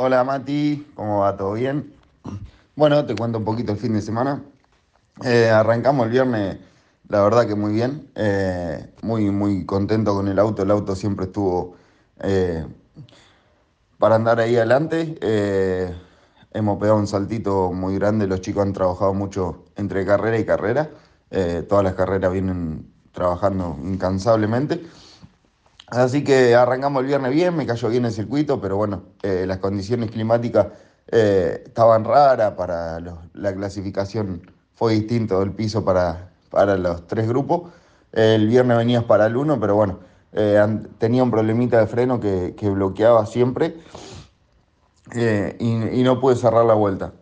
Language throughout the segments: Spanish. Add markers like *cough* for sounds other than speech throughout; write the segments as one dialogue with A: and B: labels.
A: Hola Mati, ¿cómo va? ¿Todo bien? Bueno, te cuento un poquito el fin de semana. Eh, arrancamos el viernes, la verdad que muy bien, eh, muy, muy contento con el auto, el auto siempre estuvo eh, para andar ahí adelante. Hemos pegado un saltito muy grande, los chicos han trabajado mucho entre carrera y carrera, todas las carreras vienen trabajando incansablemente. Así que arrancamos el viernes bien, me cayó bien el circuito, pero bueno, eh, las condiciones climáticas eh, estaban raras para la clasificación, fue distinto el piso para, para los tres grupos. El viernes venías para el uno, pero bueno, eh, tenía un problemita de freno que, que bloqueaba siempre y, no pude cerrar la vuelta.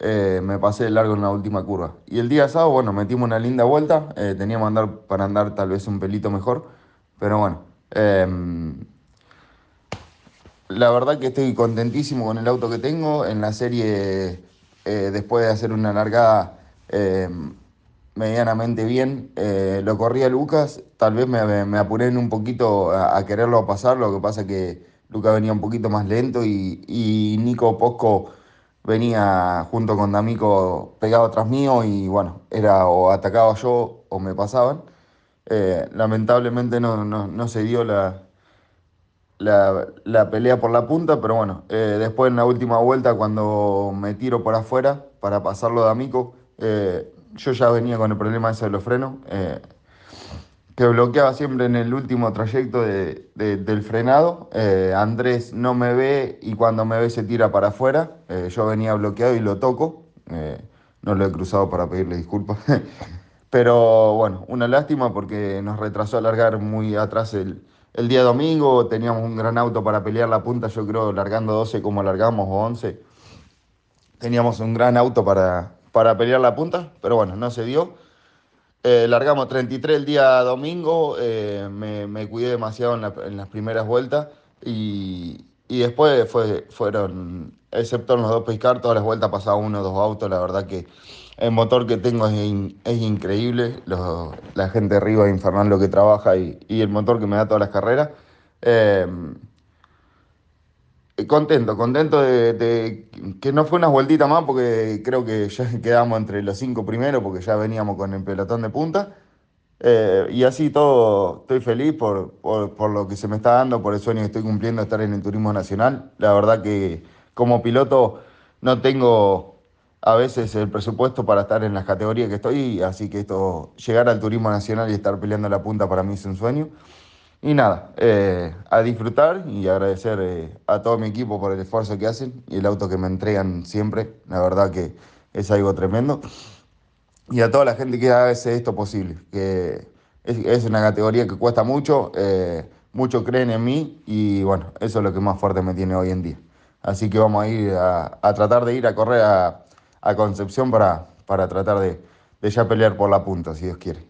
A: Me pasé de largo en la última curva. Y el día sábado, bueno, metimos una linda vuelta. teníamos andar, para andar tal vez un pelito mejor. Pero bueno, em, la verdad que estoy contentísimo con el auto que tengo. En la serie, eh, después de hacer una largada em, medianamente bien, eh, lo corría Lucas. Tal vez me, me- apuré en un poquito a, a quererlo pasar. Lo que pasa que Lucas venía un poquito más lento y, y Nico Posco venía junto con D'Amico pegado atrás mío y bueno, era o atacaba yo o me pasaban. Eh, lamentablemente no, no, no se dio la, la, la pelea por la punta, pero bueno, eh, después en la última vuelta cuando me tiro por afuera para pasarlo de Amico, eh, yo ya venía con el problema de los frenos, que bloqueaba siempre en el último trayecto de- de- del frenado. Andrés no me ve y cuando me ve se tira para afuera. Yo venía bloqueado y lo toco. No lo he cruzado para pedirle disculpas. *laughs* Pero bueno, una lástima porque nos retrasó alargar muy atrás el, el día domingo. Teníamos un gran auto para pelear la punta, yo creo, largando 12 como largamos o 11. Teníamos un gran auto para, para pelear la punta, pero bueno, no se dio. Eh, largamos 33 el día domingo, eh, me, me cuidé demasiado en, en las primeras vueltas y, y después fue, fueron, excepto en los dos pescar, todas las vueltas pasaba uno o dos autos, la verdad que el motor que tengo es, in- es increíble, los- la gente arriba es infernal lo que trabaja y, y el motor que me da todas las carreras. Eh, eh, Contento, contento de, de que no fue unas vueltitas más porque creo que ya *laughs* quedamos entre los cinco primeros porque ya veníamos con el pelotón de punta. Eh, y así todo, estoy feliz por, por, por lo que se me está dando, por el sueño que estoy cumpliendo estar en el turismo nacional. La verdad que como piloto no tengo a veces el presupuesto para estar en las categorías que estoy, así que esto, llegar al turismo nacional y estar peleando la punta para mí es un sueño. Y nada, eh, a disfrutar y agradecer eh, a todo mi equipo por el esfuerzo que hacen y el auto que me entregan siempre. La verdad que es algo tremendo. Y a toda la gente que hace esto posible, que es, es una categoría que cuesta mucho, eh, muchos creen en mí y bueno, eso es lo que más fuerte me tiene hoy en día. Así que vamos a ir a, a tratar de ir a correr a, a Concepción para, para tratar de, de ya pelear por la punta, si Dios quiere.